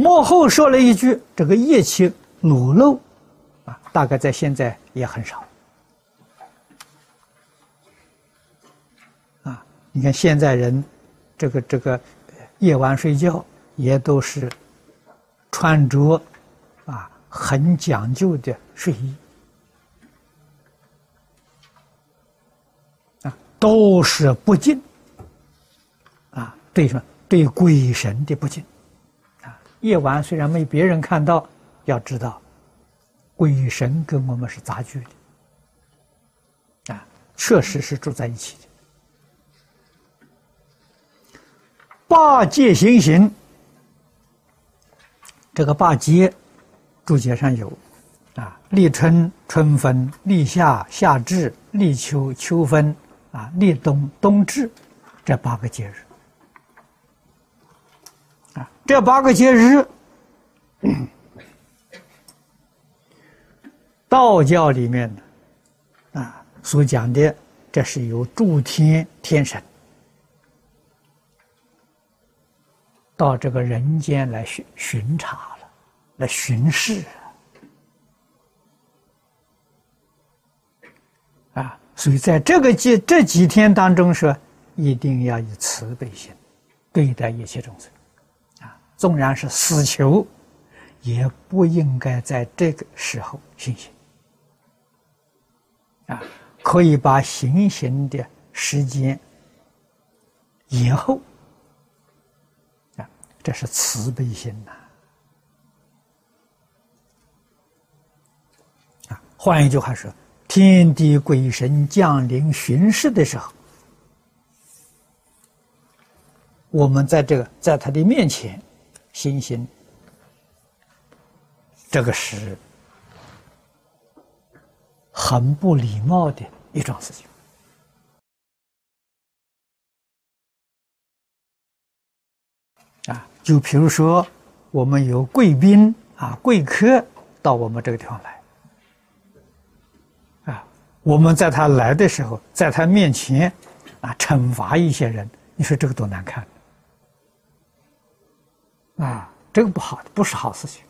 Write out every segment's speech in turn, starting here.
幕后说了一句：“这个业气裸露，啊，大概在现在也很少。”啊，你看现在人，这个这个夜晚睡觉也都是穿着啊很讲究的睡衣，啊，都是不敬啊，对什么？对鬼神的不敬。夜晚虽然没别人看到，要知道，鬼神跟我们是杂居的，啊，确实是住在一起的。八戒行行，这个八节注解上有，啊，立春春分，立夏夏至，立秋秋分，啊，立冬冬至，这八个节日。这八个节日，道教里面的啊所讲的，这是由诸天天神到这个人间来巡巡查了，来巡视啊。所以在这个几这几天当中，说一定要以慈悲心对待一切众生。纵然是死囚，也不应该在这个时候行刑。啊，可以把行刑的时间延后。啊，这是慈悲心呐。啊，换一句话说，天地鬼神降临巡视的时候，我们在这个在他的面前。行刑，这个是很不礼貌的一桩事情啊！就比如说，我们有贵宾啊、贵客到我们这个地方来啊，我们在他来的时候，在他面前啊，惩罚一些人，你说这个多难看！啊，这个不好，不是好事情，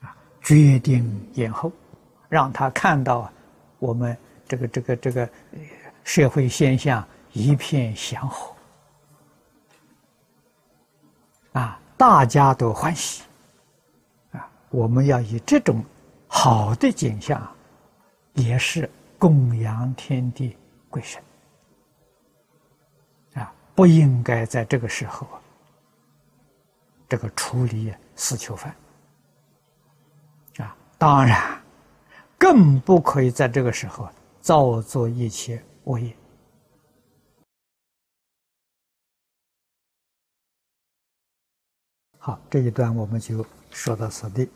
啊，决定延后，让他看到我们这个这个这个社会现象一片祥和，啊，大家都欢喜，啊，我们要以这种好的景象，也是供养天地鬼神，啊，不应该在这个时候啊。这个处理死囚犯啊，当然更不可以在这个时候造作一切恶业。好，这一段我们就说到此地。